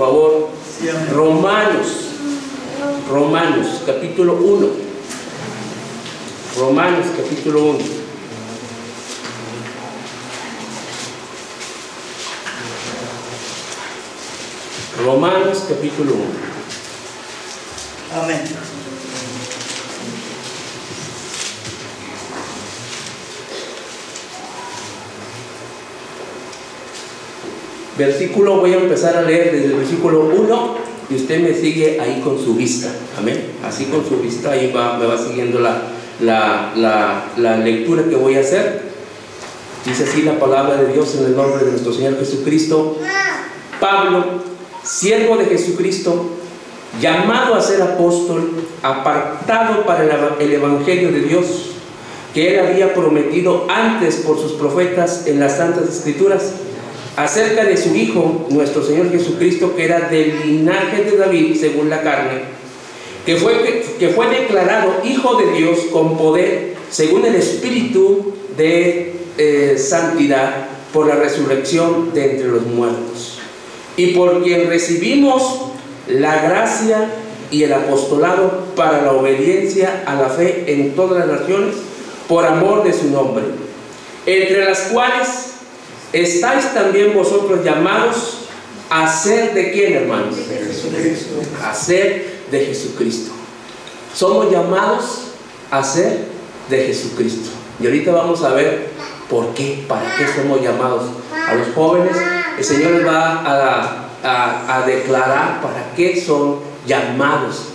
favor. Romanos, Romanos, capítulo 1. Romanos, capítulo 1. Romanos, capítulo 1. Amén. Versículo, voy a empezar a leer desde el versículo 1 y usted me sigue ahí con su vista. Amén. Así con su vista, ahí va, me va siguiendo la, la, la, la lectura que voy a hacer. Dice así la palabra de Dios en el nombre de nuestro Señor Jesucristo. Pablo, siervo de Jesucristo, llamado a ser apóstol, apartado para el, el Evangelio de Dios, que él había prometido antes por sus profetas en las Santas Escrituras acerca de su Hijo, nuestro Señor Jesucristo, que era del linaje de David según la carne, que fue, que fue declarado Hijo de Dios con poder según el Espíritu de eh, santidad por la resurrección de entre los muertos, y por quien recibimos la gracia y el apostolado para la obediencia a la fe en todas las naciones, por amor de su nombre, entre las cuales estáis también vosotros llamados a ser de quién, hermanos? De Jesucristo. A ser de Jesucristo. Somos llamados a ser de Jesucristo. Y ahorita vamos a ver por qué, para qué somos llamados. A los jóvenes, el Señor les va a, a, a declarar para qué son llamados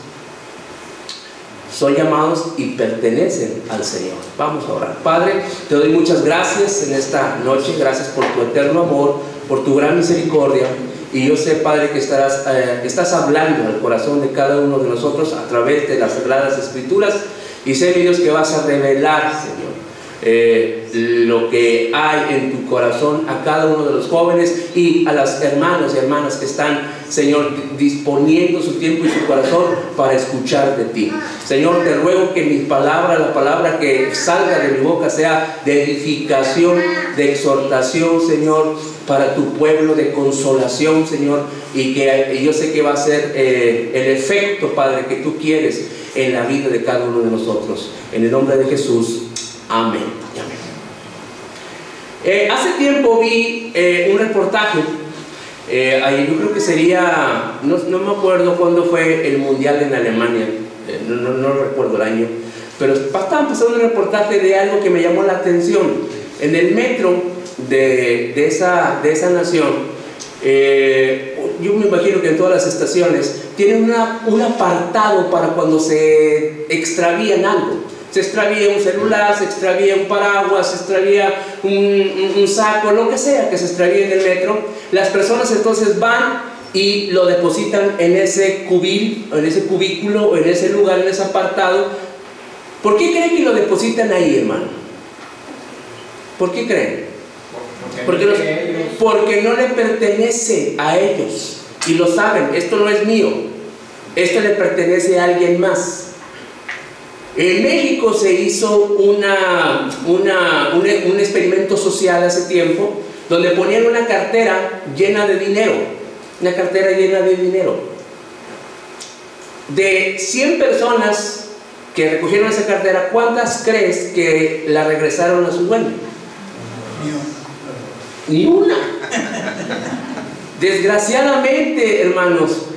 son llamados y pertenecen al Señor. Vamos a orar. Padre, te doy muchas gracias en esta noche, gracias por tu eterno amor, por tu gran misericordia. Y yo sé, Padre, que estarás, eh, estás hablando al corazón de cada uno de nosotros a través de las sagradas escrituras. Y sé, Dios, que vas a revelar, Señor, eh, lo que hay en tu corazón a cada uno de los jóvenes y a las hermanos y hermanas que están, Señor, disponiendo su tiempo y su corazón para escuchar de ti. Señor, te ruego que mi palabra, la palabra que salga de mi boca sea de edificación, de exhortación, Señor, para tu pueblo, de consolación, Señor, y que yo sé que va a ser eh, el efecto, Padre, que tú quieres en la vida de cada uno de nosotros. En el nombre de Jesús. Amén. amén. Eh, hace tiempo vi eh, un reportaje, eh, ahí yo creo que sería, no, no, me acuerdo cuándo fue el Mundial en Alemania, no, no, recuerdo el año, pero estaban pasando un reportaje de algo que me llamó la atención. En el metro de, de esa, de esa nación, yo me imagino que en todas las estaciones tienen una, un apartado para cuando se extravían algo se extravía un celular, se extravía un paraguas, se extravía un, saco, lo que sea que se extravíe en el metro, las personas entonces van y lo depositan en ese cubil, en ese cubículo, en ese lugar, en ese apartado. ¿Por qué creen que lo depositan ahí, hermano? ¿Por qué creen? Porque no le pertenece a ellos. Y lo saben, esto no es mío. Esto le pertenece a alguien más. En México se hizo una, un, un, experimento social hace tiempo donde ponían una cartera llena de dinero, una cartera llena de dinero. De 100 personas que recogieron esa cartera, ¿cuántas crees que la regresaron a su dueño? Ni una. Desgraciadamente, hermanos,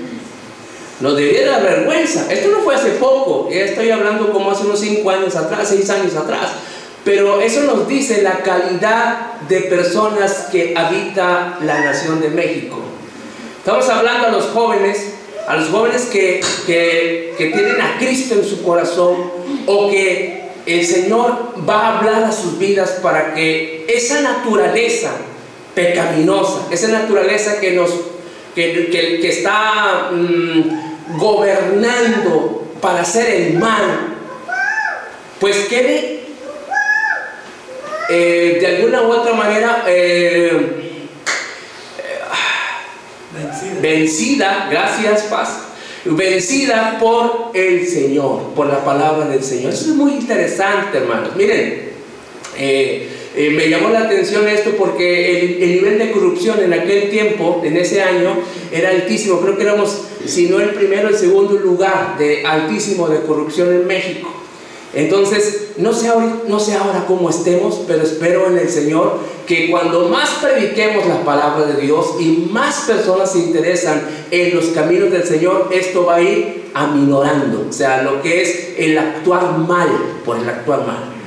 nos debiera dar vergüenza. Esto no fue hace poco, ya estoy hablando como hace unos 5 años atrás, 6 años atrás. Pero eso nos dice la calidad de personas que habita la nación de México. Estamos hablando a los jóvenes, a los jóvenes que, que, que tienen a Cristo en su corazón o que el Señor va a hablar a sus vidas para que esa naturaleza pecaminosa, esa naturaleza que nos que, que, que está mmm, gobernando para hacer el mal, pues quede eh, de alguna u otra manera eh, vencida. vencida, gracias, paz, vencida por el Señor, por la palabra del Señor. Eso es muy interesante, hermanos. Miren, eh, eh, me llamó la atención esto porque el, el, nivel de corrupción en aquel tiempo, en ese año, era altísimo. Creo que éramos, si no el primero, el segundo lugar de altísimo de corrupción en México. Entonces, no sé, ahora, no sé ahora cómo estemos, pero espero en el Señor que cuando más prediquemos la palabra de Dios y más personas se interesan en los caminos del Señor, esto va a ir aminorando, o sea, lo que es el actuar mal por el actuar mal.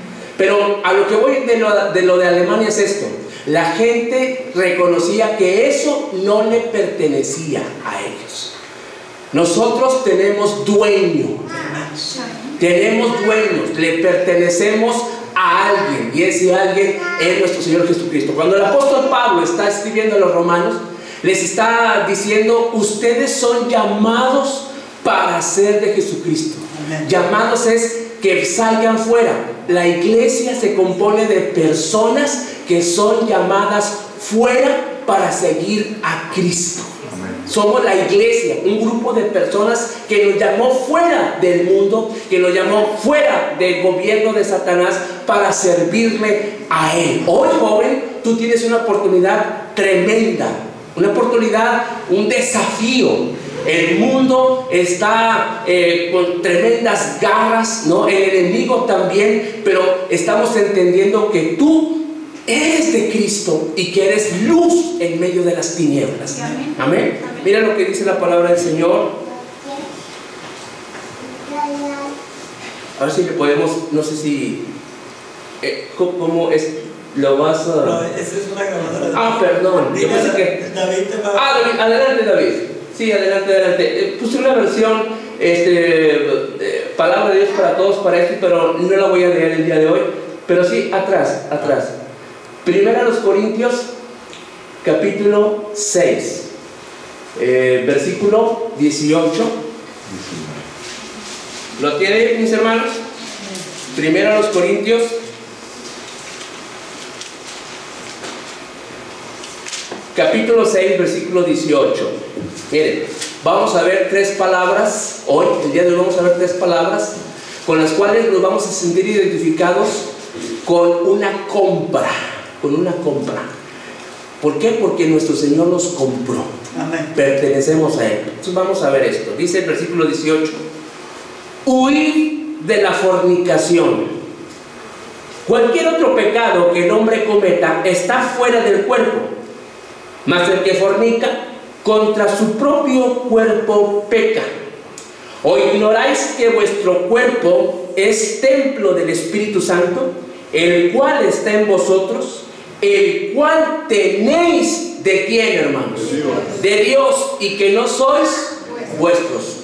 Pero a lo que voy de lo de, lo de Alemania es esto, la gente reconocía que eso no le pertenecía a ellos. Nosotros tenemos dueño, tenemos dueños, le pertenecemos a alguien y ese alguien es nuestro Señor Jesucristo. Cuando el apóstol Pablo está escribiendo a los romanos, les está diciendo, ustedes son llamados para ser de Jesucristo. Llamados es que salgan fuera. La iglesia se compone de personas que son llamadas fuera para seguir a Cristo. Somos la iglesia, un grupo de personas que nos llamó fuera del mundo, que nos llamó fuera del gobierno de Satanás para servirle a Él. Hoy, joven, tú tienes una oportunidad tremenda, una oportunidad, un desafío. El mundo está eh, con tremendas garras, ¿no? El enemigo también, pero estamos entendiendo que tú eres de Cristo y que eres luz en medio de las tinieblas. Amén. Mira lo que dice la palabra del Señor. A ver si le podemos, no sé si, eh, ¿cómo, es? Lo vas a... No, esa es una grabadora. Ah, perdón. Yo pensé que... David te va Ah, David, adelante David. Sí, adelante, adelante. Eh, puse una versión, este, palabra de Dios para todos, para esto, pero no la voy a leer el día de hoy. Pero sí, atrás, atrás. Primera a los Corintios, capítulo 6, eh, versículo 18. ¿Lo tienen mis hermanos? Primera a los Corintios. Capítulo 6, versículo 18. Miren, vamos a ver tres palabras. Hoy, el día de hoy, vamos a ver tres palabras con las cuales nos vamos a sentir identificados con una compra con una compra. ¿Por qué? Porque nuestro Señor nos compró. Amén. Pertenecemos a Él. Entonces vamos a ver esto. Dice el versículo 18. Huir de la fornicación. Cualquier otro pecado que el hombre cometa está fuera del cuerpo. Mas el que fornica contra su propio cuerpo peca. ¿O ignoráis que vuestro cuerpo es templo del Espíritu Santo, el cual está en vosotros, el cual tenéis de quién, hermanos? De Dios. y que no sois vuestros.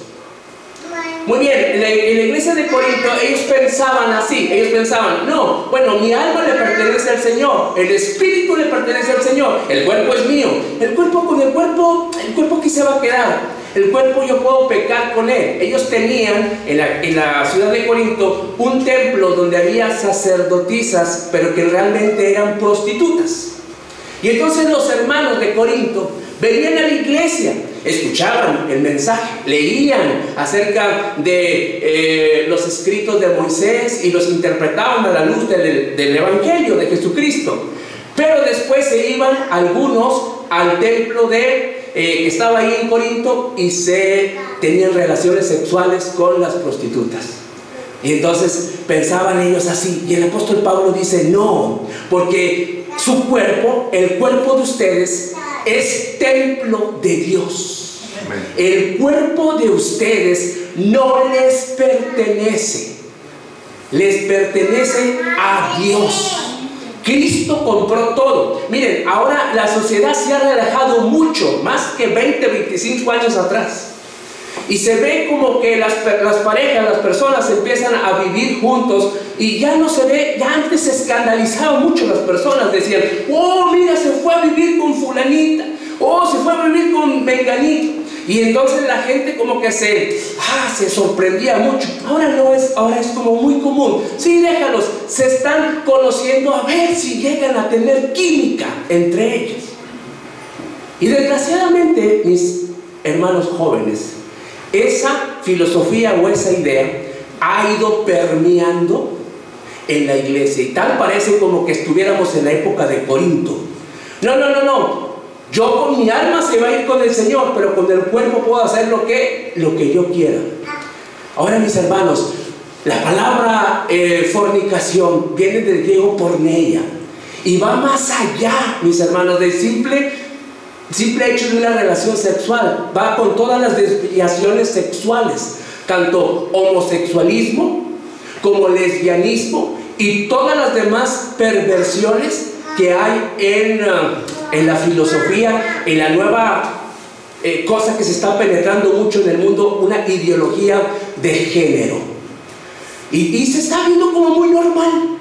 Muy bien, en la, iglesia de Corinto ellos pensaban así, ellos pensaban, no, bueno, mi alma le pertenece al Señor, el espíritu le pertenece al Señor, el cuerpo es mío, el cuerpo con el cuerpo, el cuerpo que se va a quedar, el cuerpo yo puedo pecar con él. Ellos tenían en la, en la, ciudad de Corinto un templo donde había sacerdotisas, pero que realmente eran prostitutas. Y entonces los hermanos de Corinto venían a la iglesia escuchaban el mensaje, leían acerca de eh, los escritos de Moisés y los interpretaban a la luz del, Evangelio de Jesucristo. Pero después se iban algunos al templo de eh, que estaba ahí en Corinto y se tenían relaciones sexuales con las prostitutas. Y entonces pensaban ellos así. Y el apóstol Pablo dice, no, porque su cuerpo, el cuerpo de ustedes, es templo de Dios. El cuerpo de ustedes no les pertenece, les pertenece a Dios. Cristo compró todo. Miren, ahora la sociedad se ha relajado mucho, más que 20, 25 años atrás. Y se ve como que las, las, parejas, las personas empiezan a vivir juntos y ya no se ve, ya antes se escandalizaban mucho las personas, decían, oh, mira, se fue a vivir con fulanita, oh, se fue a vivir con venganito. Y entonces la gente como que se, ah, se sorprendía mucho. Ahora no es, ahora es como muy común. Sí, déjalos, se están conociendo a ver si llegan a tener química entre ellos. Y desgraciadamente, mis hermanos jóvenes, esa filosofía o esa idea ha ido permeando en la iglesia. Y tal parece como que estuviéramos en la época de Corinto. No, no, no, no. Yo con mi alma se va a ir con el Señor, pero con el cuerpo puedo hacer lo que, lo que yo quiera. Ahora, mis hermanos, la palabra eh, fornicación viene del griego porneia y va más allá, mis hermanos, del simple, simple hecho de una relación sexual. Va con todas las desviaciones sexuales, tanto homosexualismo como lesbianismo y todas las demás perversiones que hay en, uh, en la filosofía, en la nueva eh, cosa que se está penetrando mucho en el mundo, una ideología de género. Y se está viendo como muy normal.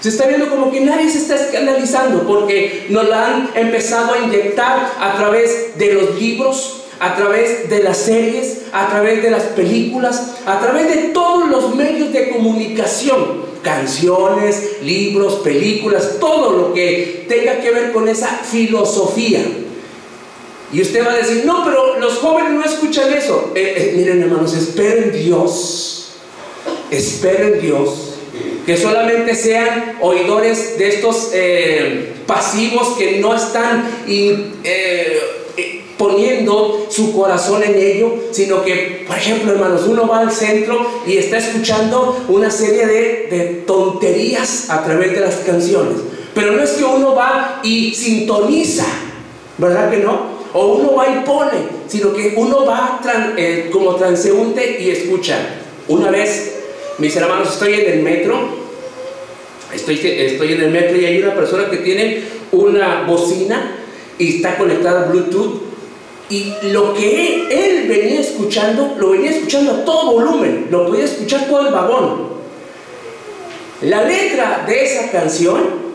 Se está viendo como que nadie se está escandalizando porque nos la han empezado a inyectar a través de los libros, a través de las series, a través de las películas, a través de todos los medios de comunicación, canciones, libros, películas, todo lo que tenga que ver con esa filosofía. Y usted va a decir, no, pero los jóvenes no escuchan eso. Eh, eh, miren hermanos, esperen Dios, esperen Dios que solamente sean oidores de estos eh, pasivos que no están eh, eh, poniendo su corazón en ello, sino que, por ejemplo, hermanos, uno va al centro y está escuchando una serie de, de tonterías a través de las canciones. Pero no es que uno va y sintoniza, ¿verdad que no? O uno va y pone, sino que uno va como transeúnte y escucha. Una vez mis hermanos, estoy en el metro, estoy, estoy en el metro y hay una persona que tiene una bocina y está conectada a Bluetooth. Y lo que él, venía escuchando, lo venía escuchando a todo volumen, lo podía escuchar todo el vagón. La letra de esa canción,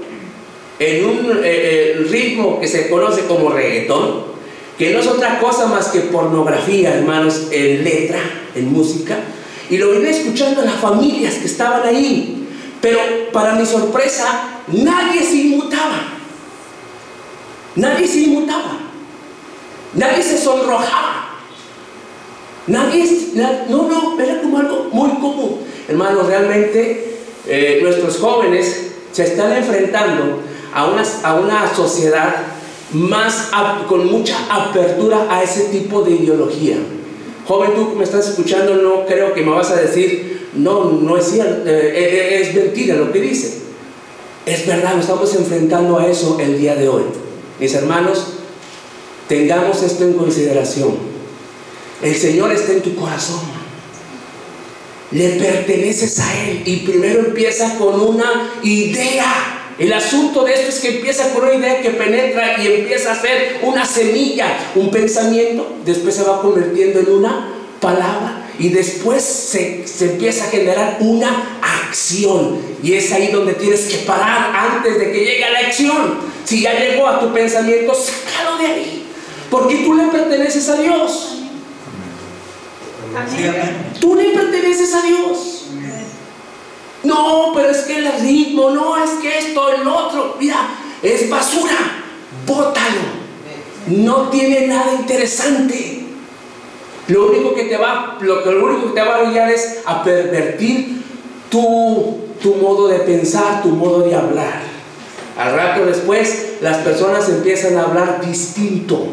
en un eh, eh, ritmo que se conoce como reggaetón, que no es otra cosa más que pornografía, hermanos, en letra, en música, y lo venía escuchando las familias que estaban ahí. Pero para mi sorpresa, nadie se inmutaba. Nadie se inmutaba. Nadie se sonrojaba. Nadie, no, no, era como algo muy común. Hermanos, realmente eh, nuestros jóvenes se están enfrentando a una, a una sociedad más con mucha apertura a ese tipo de ideología. Joven, tú que me estás escuchando, no creo que me vas a decir, no, no es cierto, eh, eh, es mentira lo que dice. Es verdad, nos estamos enfrentando a eso el día de hoy. Mis hermanos, tengamos esto en consideración. El Señor está en tu corazón. Le perteneces a Él y primero empieza con una idea. El asunto de esto es que empieza con una idea que penetra y empieza a ser una semilla, un pensamiento, después se va convirtiendo en una palabra y después se, empieza a generar una acción. Y es ahí donde tienes que parar antes de que llegue la acción. Si ya llegó a tu pensamiento, sácalo de ahí. Porque tú le perteneces a Dios. Tú le perteneces a Dios. No, pero es que el ritmo, no, es que esto, el otro, mira, es basura, bótalo. No tiene nada interesante. Lo único que te va, lo, lo único que te va a guiar es a pervertir tu, tu modo de pensar, tu modo de hablar. Al rato después, las personas empiezan a hablar distinto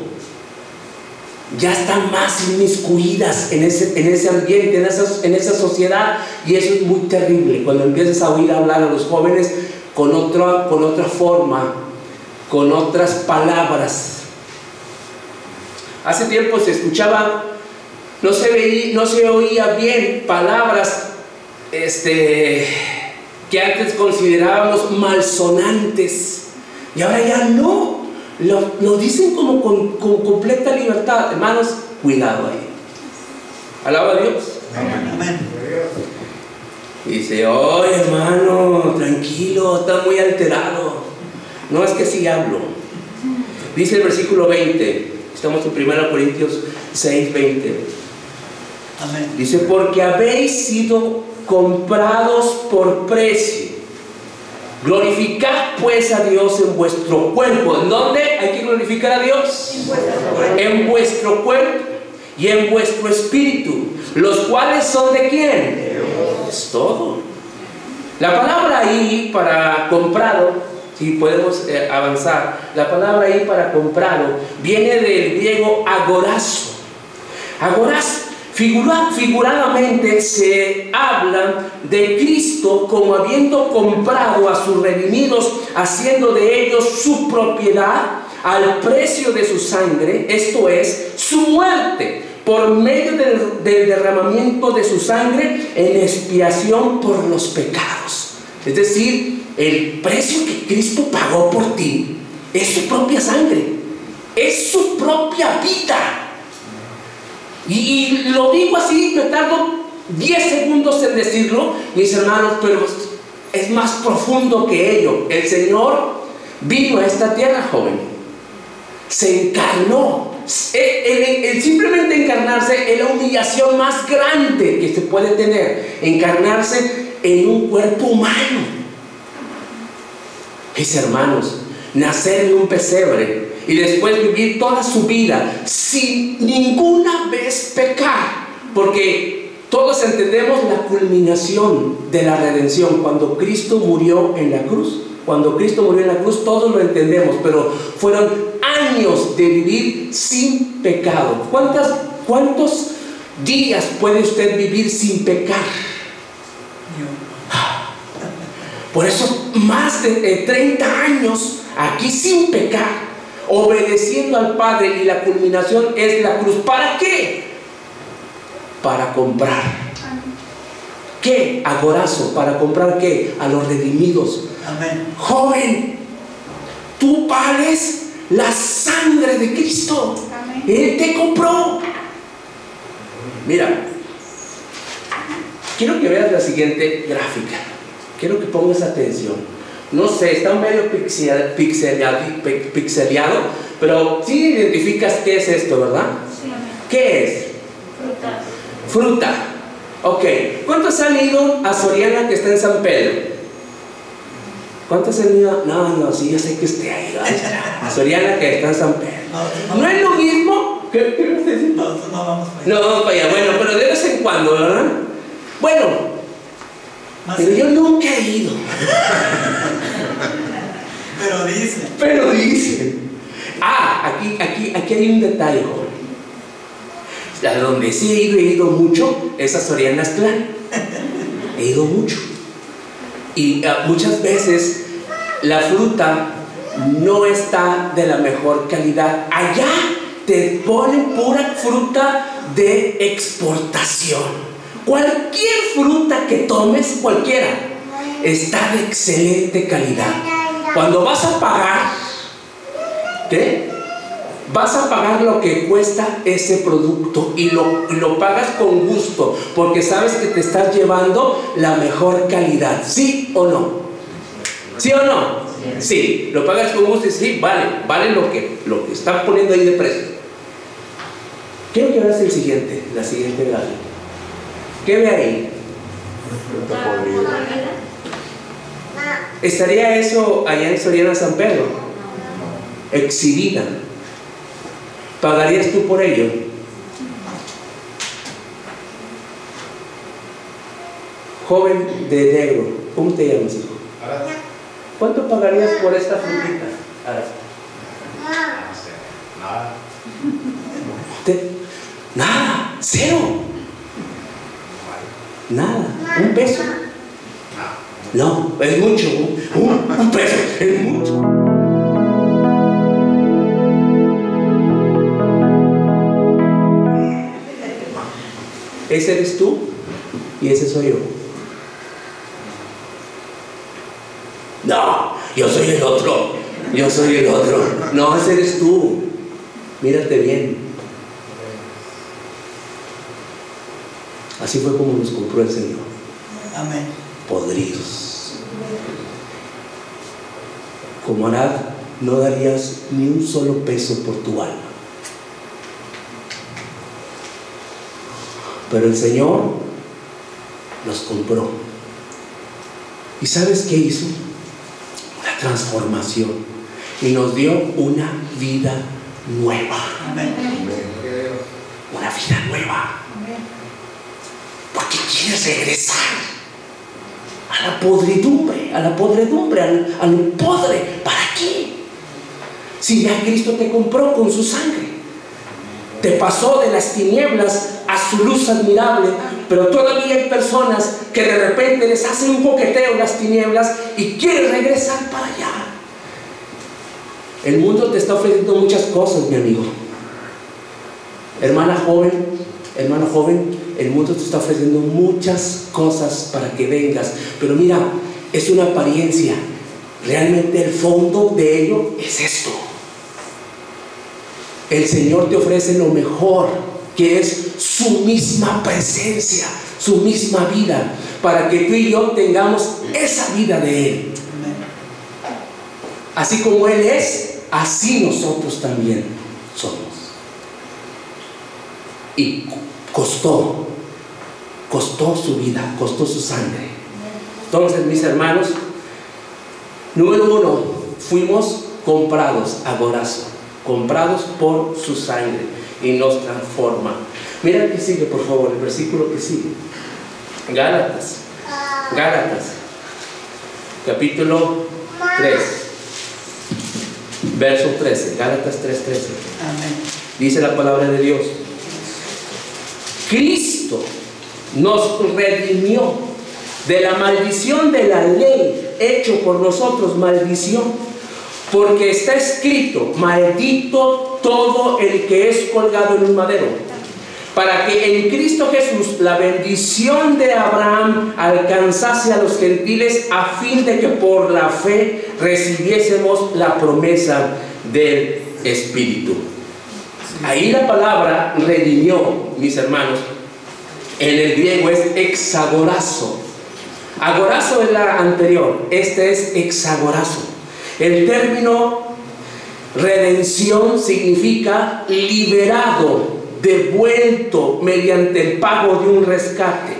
ya están más inmiscuidas en ese, en ese ambiente, en esa, en esa sociedad, y eso es muy terrible cuando empiezas a oír hablar a los jóvenes con otra, con otra forma, con otras palabras. Hace tiempo se escuchaba, no se, veía, no se oía bien palabras este, que antes considerábamos malsonantes, y ahora ya no. Lo, dicen como con, completa libertad. Hermanos, cuidado ahí. Alaba a Dios. Amén. Dice, oye hermano, tranquilo, está muy alterado. No es que sí hablo. Dice el versículo 20, estamos en 1 Corintios 6, 20. Amén. Dice, porque habéis sido comprados por precio. Glorificad pues a Dios en vuestro cuerpo. ¿En dónde hay que glorificar a Dios? En vuestro cuerpo, y en vuestro espíritu, los cuales son de quién? Es todo. La palabra ahí para comprado, si podemos eh, avanzar, la palabra ahí para comprado viene del griego agorazo. Agorazo figuradamente se habla de Cristo como habiendo comprado a sus redimidos, haciendo de ellos su propiedad al precio de su sangre, esto es, su muerte, por medio del, derramamiento de su sangre en expiación por los pecados. Es decir, el precio que Cristo pagó por ti es su propia sangre, es su propia vida. Y, lo digo así, me tardo 10 segundos en decirlo, mis hermanos, pero es más profundo que ello. El Señor vino a esta tierra, joven. Se encarnó. El, simplemente encarnarse es la humillación más grande que se puede tener. Encarnarse en un cuerpo humano. Mis hermanos, nacer en un pesebre y después vivir toda su vida sin ninguna vez pecar. Porque todos entendemos la culminación de la redención cuando Cristo murió en la cruz. Cuando Cristo murió en la cruz, todos lo entendemos, pero fueron años de vivir sin pecado. ¿Cuántas, ¿Cuántos días puede usted vivir sin pecar? Por eso, más de 30 años aquí sin pecar obedeciendo al Padre y la culminación es la cruz. ¿Para qué? Para comprar. ¿Qué? Agorazo. ¿Para comprar qué? A los redimidos. Amén. Joven, tú vales la sangre de Cristo. Él te compró. Mira, quiero que veas la siguiente gráfica. Quiero que pongas atención. No sé, está medio pixel, pixeliado, pero sí identificas qué es esto, ¿verdad? Sí. ¿Qué es? Fruta. Fruta. Ok. ¿Cuántos han ido a Soriana que está en San Pedro? ¿Cuántos han ido? No, no, sí, yo sé que esté ahí. A Soriana que está en San Pedro. No, es lo mismo. ¿Qué, qué No, no vamos para allá. No vamos para allá. Bueno, pero de vez en cuando, ¿verdad? Bueno, pero yo nunca he ido. Pero dice. Pero dice. Ah, aquí, aquí, aquí hay un detalle, joven. A donde sí he ido, he ido mucho, es a Sorianas Clan. He ido mucho. Y ah, muchas veces la fruta no está de la mejor calidad. Allá te ponen pura fruta de exportación. Cualquier fruta que tomes, cualquiera, está de excelente calidad. Cuando vas a pagar, ¿qué? Vas a pagar lo que cuesta ese producto y lo, lo pagas con gusto, porque sabes que te estás llevando la mejor calidad, ¿sí o no? ¿Sí o no? Sí, lo pagas con gusto y sí, vale, vale lo que, lo están poniendo ahí de precio. Quiero que el siguiente, la siguiente gráfica. ¿Qué ve ahí? ¿Estaría eso allá en Soriana San Pedro? Exhibida. ¿Pagarías tú por ello? Joven de negro, ¿cómo te llamas, hijo? ¿Cuánto pagarías por esta frutita? Nada. Nada, cero. Nada, un peso. No, es mucho. Un, peso, es mucho. Ese eres tú y ese soy yo. No, yo soy el otro. Yo soy el otro. No, ese eres tú. Mírate bien. Así fue como nos compró el Señor. Amén podridos. Como Arad, no darías ni un solo peso por tu alma. Pero el Señor los compró. ¿Y sabes qué hizo? Una transformación. Y nos dio una vida nueva. Una vida nueva. Porque quieres regresar a la podridumbre, a la podredumbre, al, al podre. ¿Para qué? Si ya Cristo te compró con su sangre. Te pasó de las tinieblas a su luz admirable, pero todavía hay personas que de repente les hacen un coqueteo las tinieblas y quieren regresar para allá. El mundo te está ofreciendo muchas cosas, mi amigo. Hermana joven, hermano joven, el mundo te está ofreciendo muchas cosas para que vengas, pero mira, es una apariencia. Realmente el fondo de ello es esto. El Señor te ofrece lo mejor, que es su misma presencia, su misma vida, para que tú y yo tengamos esa vida de Él. Así como Él es, así nosotros también somos. Y costó, costó su vida, costó su sangre. Entonces, mis hermanos, número uno, fuimos comprados a Gorazo, comprados por su sangre y nos transforma. Mira el que sigue, por favor, el versículo que sigue. Gálatas, Gálatas, capítulo 3, verso 13, Gálatas 3:13. Amén. Dice la palabra de Dios. Cristo nos redimió de la maldición de la ley, hecho por nosotros maldición, porque está escrito, maldito todo el que es colgado en un madero, para que en Cristo Jesús la bendición de Abraham alcanzase a los gentiles a fin de que por la fe recibiésemos la promesa del Espíritu. Ahí la palabra redimió, mis hermanos, en el griego es hexagorazo. Agorazo es la anterior, este es hexagorazo. El término redención significa liberado, devuelto mediante el pago de un rescate.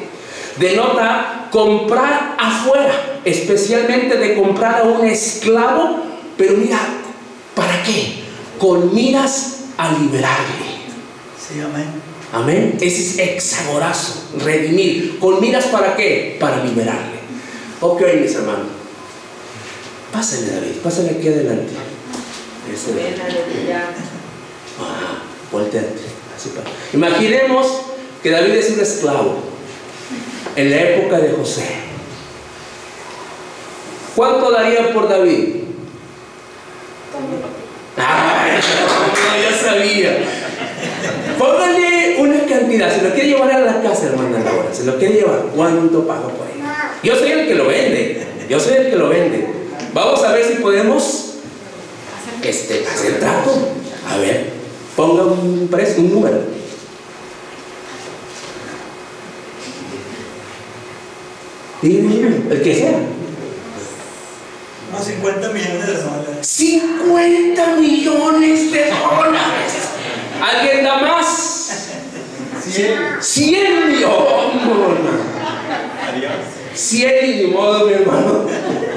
Denota comprar afuera, especialmente de comprar a un esclavo, pero mira, ¿para qué? Con miras a liberarle. Sí, amén. Amén. Ese es hexagorazo, redimir. ¿Con miras para qué? Para liberarle. Ok, mis hermanos. Pásale, David, pásale aquí adelante. Ese. Ah, volteate. Así para- Imaginemos que David es un esclavo en la época de José. ¿Cuánto daría por David? Ay, no, ya sabía. Póngale una cantidad. Se lo quiere llevar a la casa, hermana Laura. Se lo quiere llevar. ¿Cuánto paga por él? Yo soy el que lo vende. Yo soy el que lo vende. Vamos a ver si podemos este, hacer trato. A ver, ponga un precio, un número. Un número, el que sea. Unos 50 millones de dólares. 50 millones de dólares. ¿Alguien da más? 100 millones. 100 y ni modo, mi hermano.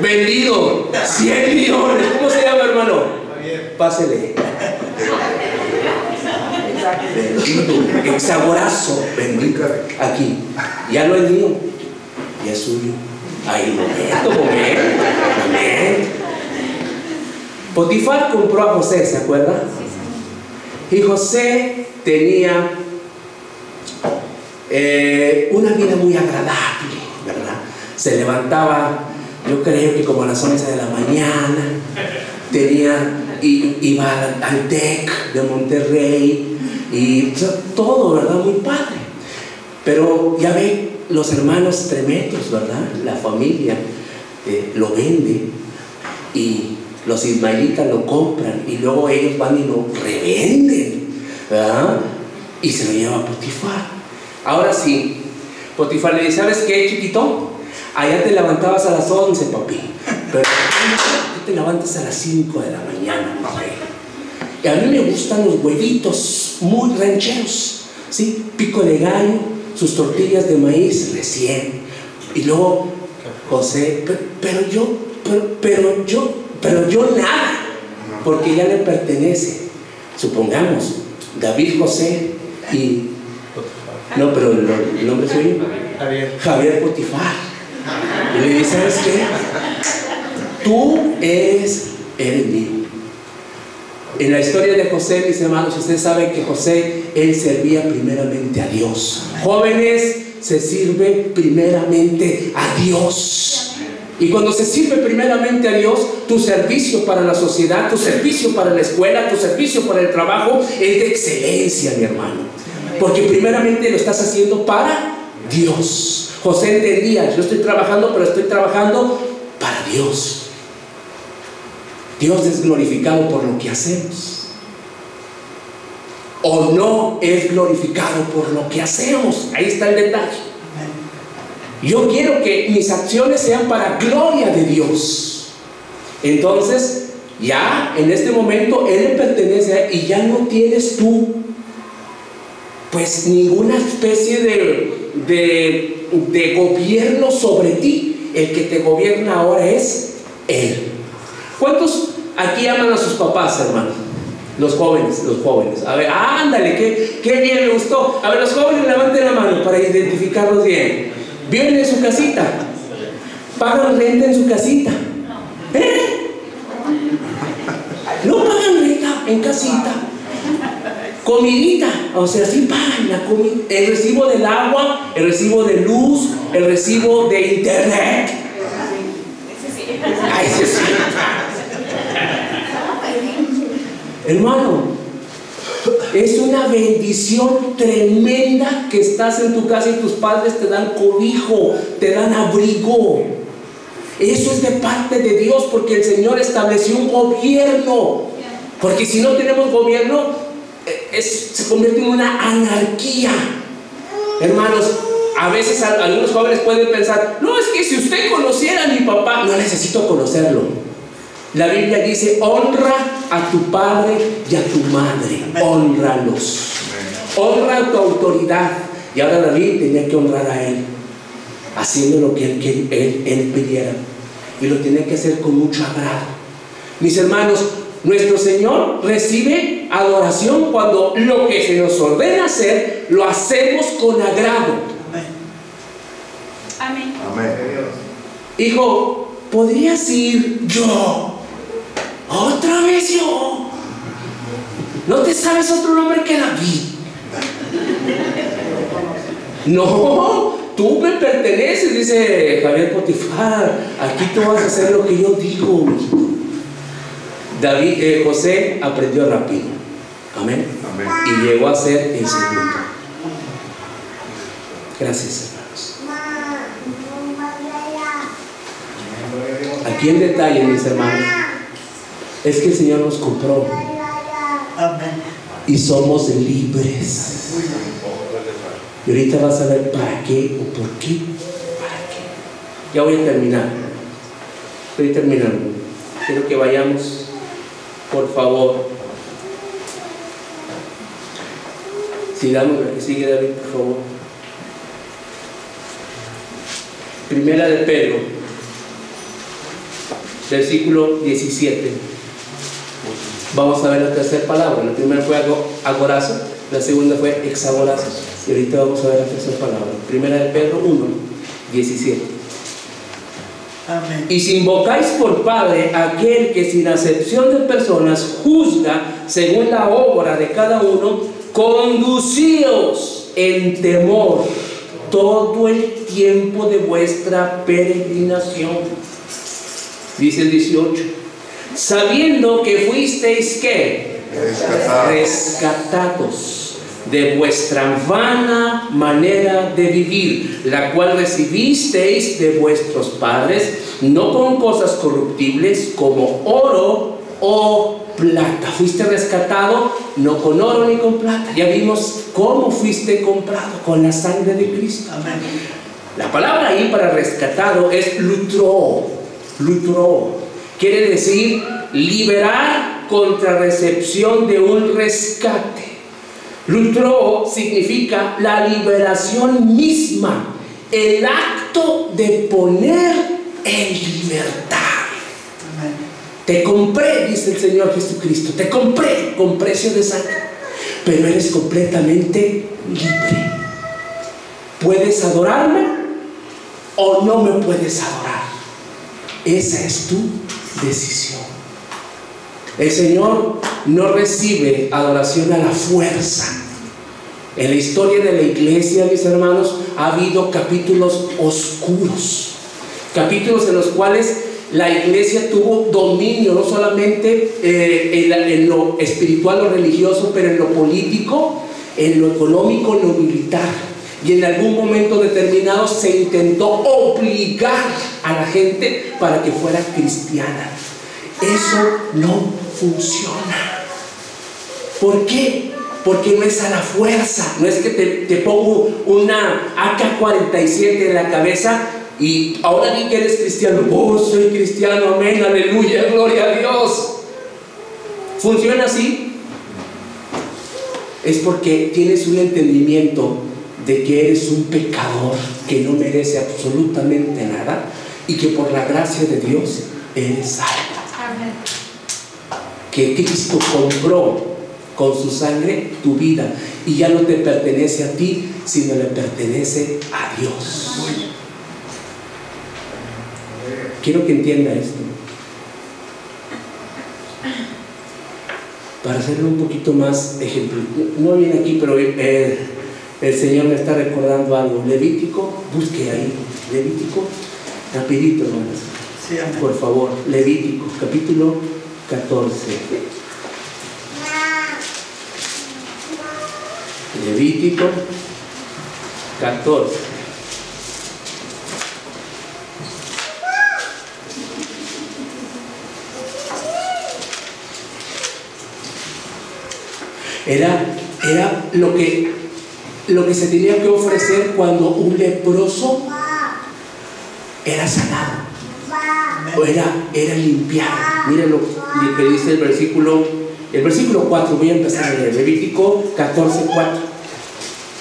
Vendido. 100 millones. ¿Cómo se llama, hermano? Pásele. Bendito. Hexagorazo. Bendito. Aquí. Ya lo es mío. Ya es suyo. Ahí, momento, momento. Amén. Potifar compró a José, ¿se acuerda? Y José tenía eh, una vida muy agradable, ¿verdad? Se levantaba, yo creo que como a las 11 de la mañana, tenía, iba al, TEC de Monterrey y todo, ¿verdad? Muy padre. Pero ya ve los hermanos tremendos, ¿verdad? La familia eh, lo vende y los ismaelitas lo compran y luego ellos van y lo revenden, ¿verdad? Y se lo lleva a Potifar. Ahora sí, Potifar le dice, ¿sabes qué, chiquito? Allá te levantabas a las 11, papi, pero aquí te levantas a las 5 de la mañana, papi. Y a mí me gustan los huevitos muy rancheros, ¿sí? Pico de gallo, sus tortillas de maíz recién. Y luego, José, "Pe- pero, yo, pero yo, pero yo nada, porque ya le pertenece. Supongamos, David José y... No, pero el, el nombre suyo, Javier. Javier Potifar. Y le dice, ¿sabes qué? Tú eres, eres mío. En la historia de José, mis hermanos, ustedes saben que José, él servía primeramente a Dios. Jóvenes, se sirve primeramente a Dios. Y cuando se sirve primeramente a Dios, tu servicio para la sociedad, tu servicio para la escuela, tu servicio para el trabajo es de excelencia, mi hermano. Porque primeramente lo estás haciendo para Dios. José entendía, yo estoy trabajando, pero estoy trabajando para Dios. Dios es glorificado por lo que hacemos. O no es glorificado por lo que hacemos. Ahí está el detalle. Yo quiero que mis acciones sean para gloria de Dios. Entonces, ya en este momento Él pertenece a y ya no tienes tú, pues ninguna especie de, de, de gobierno sobre ti. El que te gobierna ahora es Él. ¿Cuántos aquí aman a sus papás, hermano? Los jóvenes, los jóvenes. A ver, ándale, qué, qué bien me gustó. A ver, los jóvenes levanten la mano para identificarlos bien. Viven en su casita. Pagan renta en su casita. ¿Eh? No pagan renta en casita. Comidita, o sea, sí pagan la comida. El recibo del agua, el recibo de luz, el recibo de internet. Ay, sí, sí. Hermano, es una bendición tremenda que estás en tu casa y tus padres te dan cobijo, te dan abrigo. Eso es de parte de Dios porque el Señor estableció un gobierno. Porque si no tenemos gobierno, eh, se convierte en una anarquía. Hermanos, a veces algunos jóvenes pueden pensar, no, es que si usted conociera a mi papá, no necesito conocerlo. La Biblia dice, honra a tu padre y a tu madre, honralos. Honra a tu autoridad. Y ahora David tenía que honrar a él, haciendo lo que él, él, él pidiera. Y lo tenía que hacer con mucho agrado. Mis hermanos, nuestro Señor recibe adoración cuando lo que se nos ordena hacer, lo hacemos con agrado. Amén. Amén. Hijo, ¿podrías ir yo otra vez yo. ¿No te sabes otro nombre que David? No, tú me perteneces, dice Javier Potifar. Aquí tú vas a hacer lo que yo digo. David, eh, José aprendió rápido. Amén. Amén. Y llegó a ser el segundo. Gracias, hermanos. Aquí en detalle, mis hermanos es que el Señor nos compró Amén. y somos libres. Y ahorita vas a ver para qué o por qué. ¿Para qué? Ya voy a terminar. Estoy terminando. Quiero que vayamos, por favor. Si damos, sigue David, por favor. Primera de Pedro, versículo 17. Vamos a ver la tercera palabra. La primera fue agorazo, la segunda fue exagorazo. Y ahorita vamos a ver la tercera palabra. Primera de Pedro 1, 17. Amén. Y si invocáis por Padre aquel que sin acepción de personas juzga según la obra de cada uno, conducíos en temor todo el tiempo de vuestra peregrinación. Dice el 18 sabiendo que fuisteis que rescatados de vuestra vana manera de vivir, la cual recibisteis de vuestros padres, no con cosas corruptibles como oro o plata. Fuiste rescatado no con oro ni con plata. Ya vimos cómo fuiste comprado con la sangre de Cristo. Amén. La palabra ahí para rescatado es lutro, lutro. Quiere decir liberar contra recepción de un rescate. Lutro significa la liberación misma, el acto de poner en libertad. Te compré, dice el Señor Jesucristo, te compré con precio de sangre, pero eres completamente libre. Puedes adorarme o no me puedes adorar. Esa es tu decisión. El Señor no recibe adoración a la fuerza. En la historia de la iglesia, mis hermanos, ha habido capítulos oscuros, capítulos en los cuales la iglesia tuvo dominio no solamente eh, en, lo espiritual o religioso, pero en lo político, en lo económico, en lo militar. Y en algún momento determinado se intentó obligar a la gente para que fuera cristiana. Eso no funciona. ¿Por qué? Porque no es a la fuerza, no es que te, te pongo una AK-47 en la cabeza y ahora di que eres cristiano. Oh, soy cristiano, amén, aleluya, gloria a Dios. ¿Funciona así? Es porque tienes un entendimiento de que eres un pecador que no merece absolutamente nada y que por la gracia de Dios eres salvo. Que Cristo compró con su sangre tu vida y ya no te pertenece a ti, sino le pertenece a Dios. Quiero que entienda esto. Para hacerlo un poquito más ejemplo, no viene aquí, pero eh, el Señor me está recordando algo. Levítico, busque ahí, Levítico, rapidito hermanos. Por favor, Levítico, capítulo 14. Levítico 14. Era, era lo, que, lo que se tenía que ofrecer cuando un leproso era sanado. O era, era limpiado. Miren lo que dice el versículo, el versículo 4, voy a empezar a leer, Levítico 14, 4.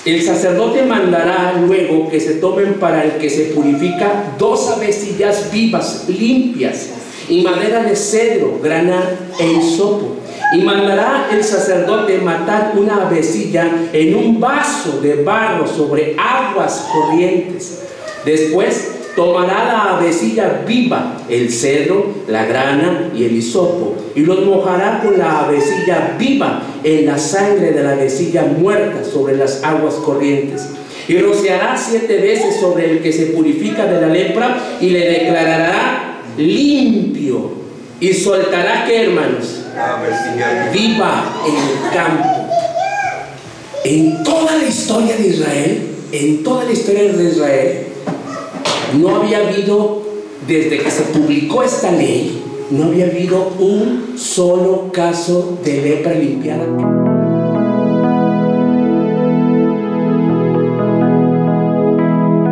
El sacerdote mandará luego que se tomen para el que se purifica dos avecillas vivas, limpias, y madera de cedro, grana e hisopo y mandará el sacerdote matar una avecilla en un vaso de barro sobre aguas corrientes. Después tomará la avecilla viva, el cedro, la grana y el hisopo, y los mojará con la avecilla viva en la sangre de la avecilla muerta sobre las aguas corrientes. Y rociará siete veces sobre el que se purifica de la lepra y le declarará limpio. Y soltará que, hermanos, viva en el campo. En toda la historia de Israel, en toda la historia de Israel, no había habido, desde que se publicó esta ley, no había habido un solo caso de lepra limpiada.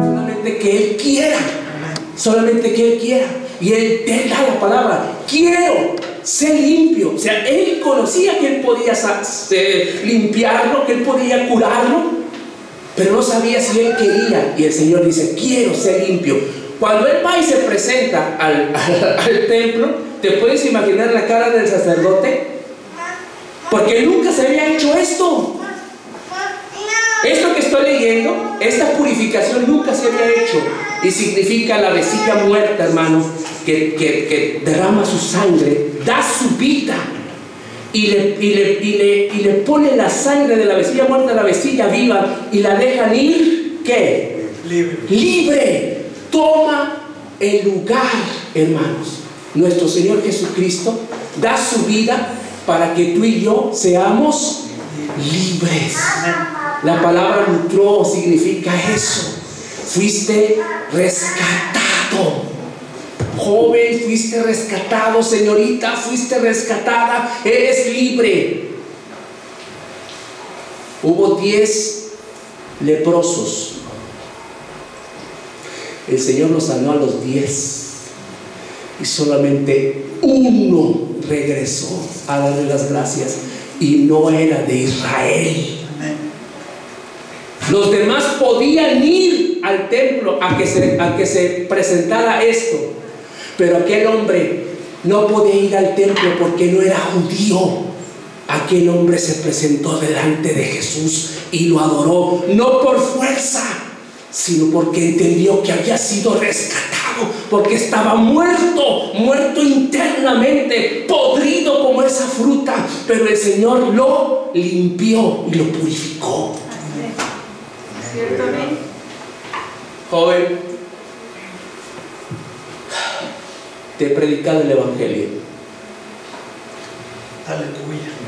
Solamente que Él quiera, solamente que Él quiera. Y Él te da la palabra, quiero, sé limpio. O sea, Él conocía que Él podía limpiarlo, que Él podía curarlo, pero no sabía si Él quería. Y el Señor dice, quiero ser limpio. Cuando va y se presenta al, al templo, ¿te puedes imaginar la cara del sacerdote? Porque nunca se había hecho esto. Esto que estoy leyendo, esta purificación nunca se había hecho. Y significa la vecilla muerta, hermano, que, derrama su sangre, da su vida. Y le, y le, pone la sangre de la vecilla muerta a la vecilla viva y la dejan ir, ¿qué? Libre. Libre. Toma el lugar, hermanos. Nuestro Señor Jesucristo da su vida para que tú y yo seamos libres. La palabra nutró significa eso. Fuiste rescatado. Joven, fuiste rescatado. Señorita, fuiste rescatada. Eres libre. Hubo diez leprosos. El Señor los sanó a los diez. Y solamente uno regresó a darle las gracias. Y no era de Israel. Los demás podían ir al templo a que se, a que se presentara esto, pero aquel hombre no podía ir al templo porque no era judío. Aquel hombre se presentó delante de Jesús y lo adoró, no por fuerza, sino porque entendió que había sido rescatado, porque estaba muerto, muerto internamente, podrido como esa fruta, pero el Señor lo limpió y lo purificó. Joven, te he predicado el Evangelio. Aleluya.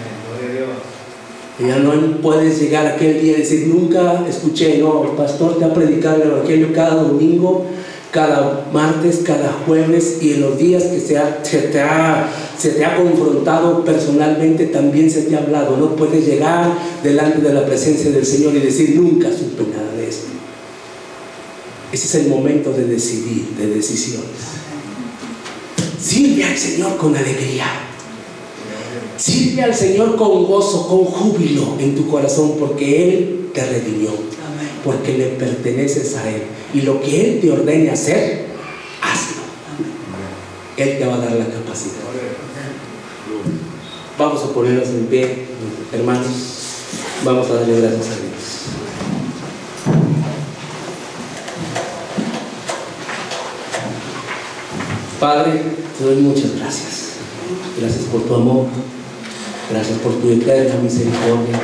Ya no puedes llegar aquel día y decir, nunca escuché, no, el pastor te ha predicado el Evangelio cada domingo, cada martes, cada jueves y en los días que se, te, ha, se te ha confrontado personalmente también se te ha hablado. No puedes llegar delante de la presencia del Señor y decir, nunca supe nada de esto. Ese es el momento de decidir, de decisiones. Sirve al Señor con alegría. Sirve al Señor con gozo, con júbilo en tu corazón, porque Él te redimió, porque le perteneces a Él. Y lo que Él te ordene hacer, hazlo. Él te va a dar la capacidad. Vamos a ponernos en pie, hermanos. Vamos a darle gracias a Dios. Padre, te doy muchas gracias. Gracias por tu amor. Gracias por tu eterna misericordia.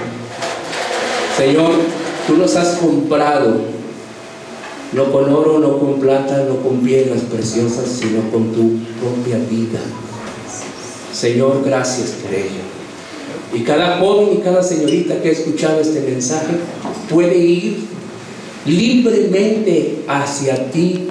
Señor, tú nos has comprado, no con oro, no con plata, no con piedras preciosas, sino con tu propia vida. Señor, gracias por ello. Y cada joven y cada señorita que ha escuchado este mensaje puede ir libremente hacia ti